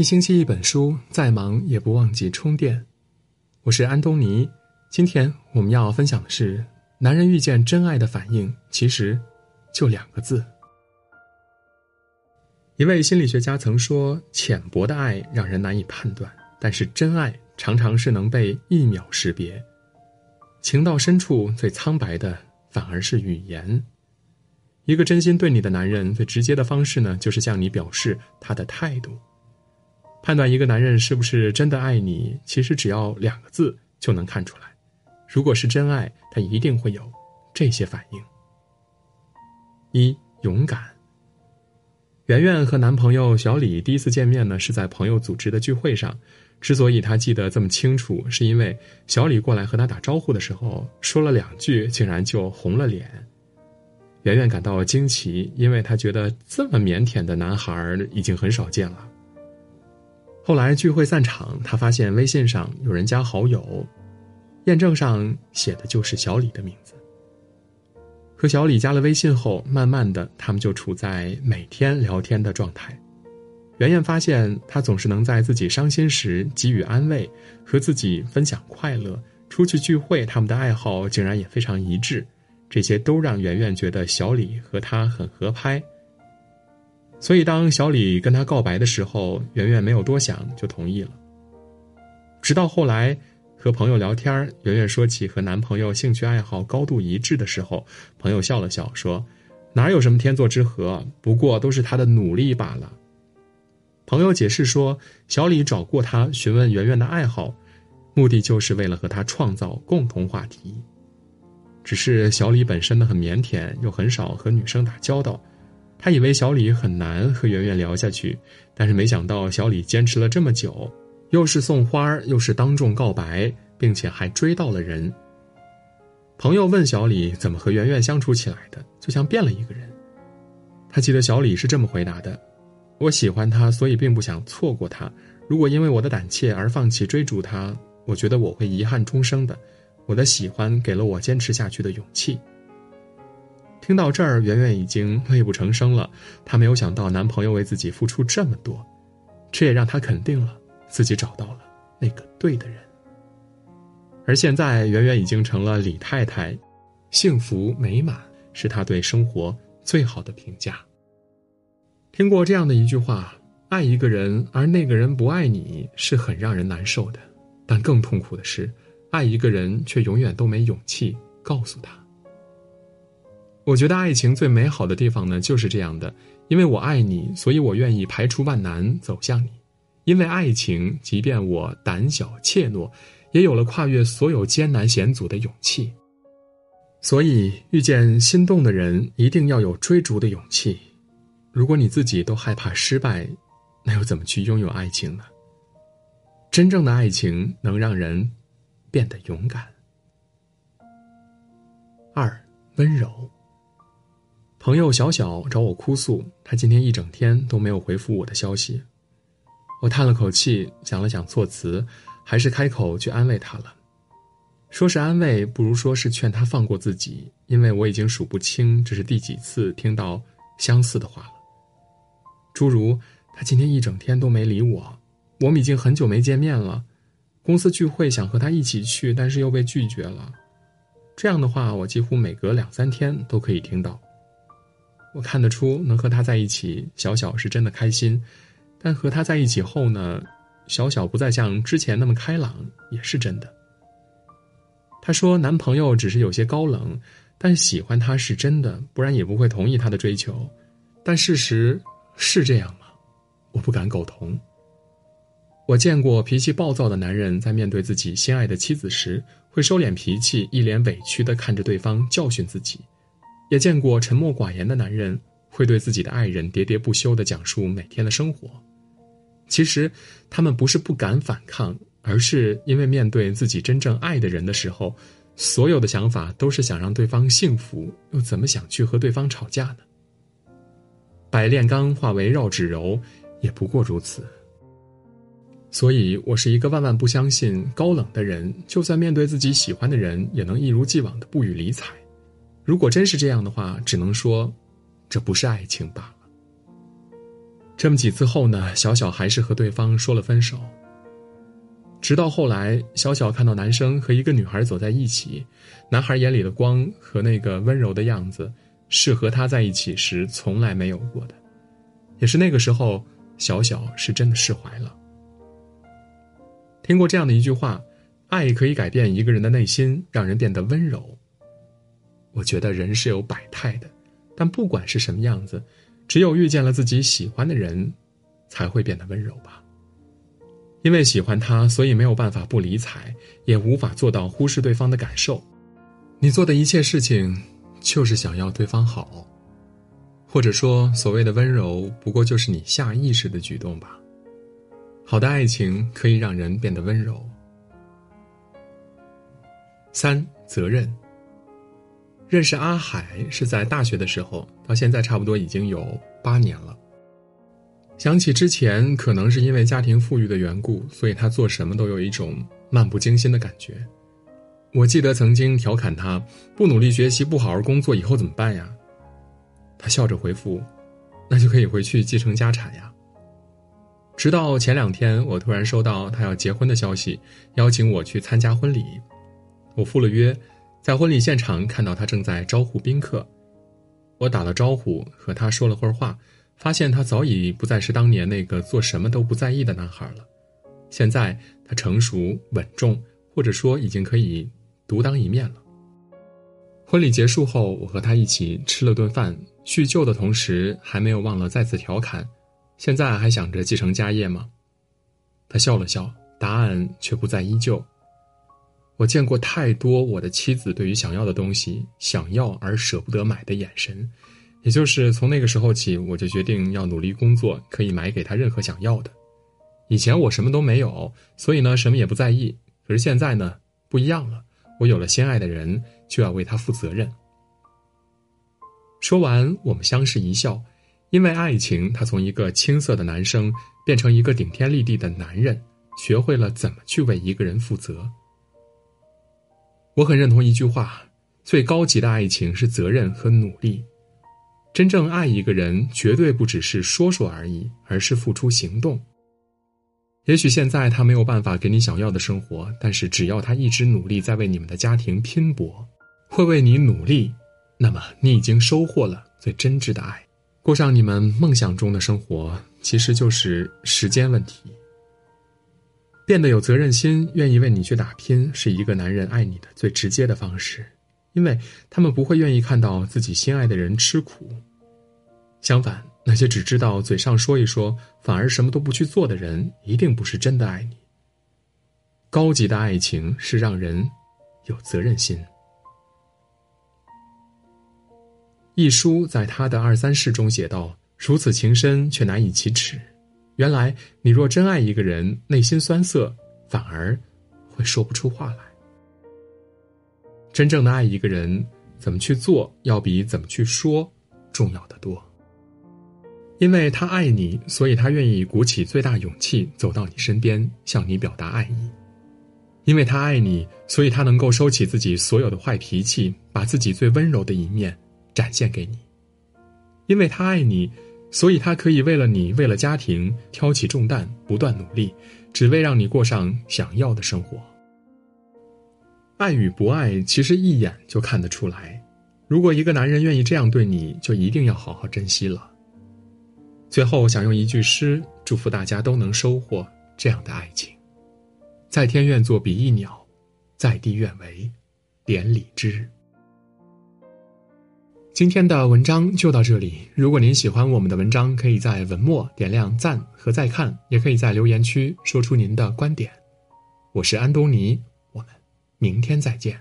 一星期一本书，再忙也不忘记充电。我是安东尼，今天我们要分享的是：男人遇见真爱的反应，其实就两个字。一位心理学家曾说：“浅薄的爱让人难以判断，但是真爱常常是能被一秒识别。情到深处，最苍白的反而是语言。一个真心对你的男人，最直接的方式呢，就是向你表示他的态度。”判断一个男人是不是真的爱你，其实只要两个字就能看出来。如果是真爱，他一定会有这些反应：一、勇敢。圆圆和男朋友小李第一次见面呢，是在朋友组织的聚会上。之所以他记得这么清楚，是因为小李过来和他打招呼的时候，说了两句，竟然就红了脸。圆圆感到惊奇，因为她觉得这么腼腆的男孩已经很少见了。后来聚会散场，他发现微信上有人加好友，验证上写的就是小李的名字。和小李加了微信后，慢慢的，他们就处在每天聊天的状态。圆圆发现他总是能在自己伤心时给予安慰，和自己分享快乐。出去聚会，他们的爱好竟然也非常一致，这些都让圆圆觉得小李和他很合拍。所以，当小李跟他告白的时候，圆圆没有多想就同意了。直到后来和朋友聊天，圆圆说起和男朋友兴趣爱好高度一致的时候，朋友笑了笑说：“哪有什么天作之合，不过都是他的努力罢了。”朋友解释说，小李找过他询问圆圆的爱好，目的就是为了和他创造共同话题。只是小李本身呢很腼腆，又很少和女生打交道。他以为小李很难和圆圆聊下去，但是没想到小李坚持了这么久，又是送花又是当众告白，并且还追到了人。朋友问小李怎么和圆圆相处起来的，就像变了一个人。他记得小李是这么回答的：“我喜欢他，所以并不想错过他。如果因为我的胆怯而放弃追逐他，我觉得我会遗憾终生的。我的喜欢给了我坚持下去的勇气。”听到这儿，圆圆已经泣不成声了。她没有想到男朋友为自己付出这么多，这也让她肯定了自己找到了那个对的人。而现在，圆圆已经成了李太太，幸福美满是她对生活最好的评价。听过这样的一句话：爱一个人，而那个人不爱你，是很让人难受的；但更痛苦的是，爱一个人却永远都没勇气告诉他。我觉得爱情最美好的地方呢，就是这样的，因为我爱你，所以我愿意排除万难走向你。因为爱情，即便我胆小怯懦，也有了跨越所有艰难险阻的勇气。所以，遇见心动的人，一定要有追逐的勇气。如果你自己都害怕失败，那又怎么去拥有爱情呢？真正的爱情能让人变得勇敢。二，温柔。朋友小小找我哭诉，他今天一整天都没有回复我的消息。我叹了口气，想了想措辞，还是开口去安慰他了。说是安慰，不如说是劝他放过自己，因为我已经数不清这是第几次听到相似的话了。诸如他今天一整天都没理我，我们已经很久没见面了，公司聚会想和他一起去，但是又被拒绝了。这样的话，我几乎每隔两三天都可以听到。我看得出，能和他在一起，小小是真的开心；但和他在一起后呢，小小不再像之前那么开朗，也是真的。她说，男朋友只是有些高冷，但喜欢他是真的，不然也不会同意他的追求。但事实是这样吗？我不敢苟同。我见过脾气暴躁的男人，在面对自己心爱的妻子时，会收敛脾气，一脸委屈的看着对方教训自己。也见过沉默寡言的男人，会对自己的爱人喋喋不休的讲述每天的生活。其实，他们不是不敢反抗，而是因为面对自己真正爱的人的时候，所有的想法都是想让对方幸福，又怎么想去和对方吵架呢？百炼钢化为绕指柔，也不过如此。所以我是一个万万不相信高冷的人，就算面对自己喜欢的人，也能一如既往的不予理睬。如果真是这样的话，只能说，这不是爱情罢了。这么几次后呢，小小还是和对方说了分手。直到后来，小小看到男生和一个女孩走在一起，男孩眼里的光和那个温柔的样子，是和他在一起时从来没有过的。也是那个时候，小小是真的释怀了。听过这样的一句话：“爱可以改变一个人的内心，让人变得温柔。”我觉得人是有百态的，但不管是什么样子，只有遇见了自己喜欢的人，才会变得温柔吧。因为喜欢他，所以没有办法不理睬，也无法做到忽视对方的感受。你做的一切事情，就是想要对方好，或者说所谓的温柔，不过就是你下意识的举动吧。好的爱情可以让人变得温柔。三责任。认识阿海是在大学的时候，到现在差不多已经有八年了。想起之前，可能是因为家庭富裕的缘故，所以他做什么都有一种漫不经心的感觉。我记得曾经调侃他：“不努力学习，不好好工作，以后怎么办呀？”他笑着回复：“那就可以回去继承家产呀。”直到前两天，我突然收到他要结婚的消息，邀请我去参加婚礼。我赴了约。在婚礼现场看到他正在招呼宾客，我打了招呼和他说了会儿话，发现他早已不再是当年那个做什么都不在意的男孩了。现在他成熟稳重，或者说已经可以独当一面了。婚礼结束后，我和他一起吃了顿饭，叙旧的同时还没有忘了再次调侃：“现在还想着继承家业吗？”他笑了笑，答案却不再依旧。我见过太多我的妻子对于想要的东西想要而舍不得买的眼神，也就是从那个时候起，我就决定要努力工作，可以买给她任何想要的。以前我什么都没有，所以呢什么也不在意。可是现在呢不一样了，我有了心爱的人，就要为他负责任。说完，我们相视一笑，因为爱情，他从一个青涩的男生变成一个顶天立地的男人，学会了怎么去为一个人负责。我很认同一句话：最高级的爱情是责任和努力。真正爱一个人，绝对不只是说说而已，而是付出行动。也许现在他没有办法给你想要的生活，但是只要他一直努力在为你们的家庭拼搏，会为你努力，那么你已经收获了最真挚的爱，过上你们梦想中的生活，其实就是时间问题。变得有责任心，愿意为你去打拼，是一个男人爱你的最直接的方式，因为他们不会愿意看到自己心爱的人吃苦。相反，那些只知道嘴上说一说，反而什么都不去做的人，一定不是真的爱你。高级的爱情是让人有责任心。一书在他的二三事中写道：“如此情深，却难以启齿。”原来，你若真爱一个人，内心酸涩，反而会说不出话来。真正的爱一个人，怎么去做，要比怎么去说重要的多。因为他爱你，所以他愿意鼓起最大勇气走到你身边，向你表达爱意。因为他爱你，所以他能够收起自己所有的坏脾气，把自己最温柔的一面展现给你。因为他爱你。所以，他可以为了你，为了家庭，挑起重担，不断努力，只为让你过上想要的生活。爱与不爱，其实一眼就看得出来。如果一个男人愿意这样对你，就一定要好好珍惜了。最后，想用一句诗祝福大家都能收获这样的爱情：在天愿作比翼鸟，在地愿为连理枝。今天的文章就到这里。如果您喜欢我们的文章，可以在文末点亮赞和再看，也可以在留言区说出您的观点。我是安东尼，我们明天再见。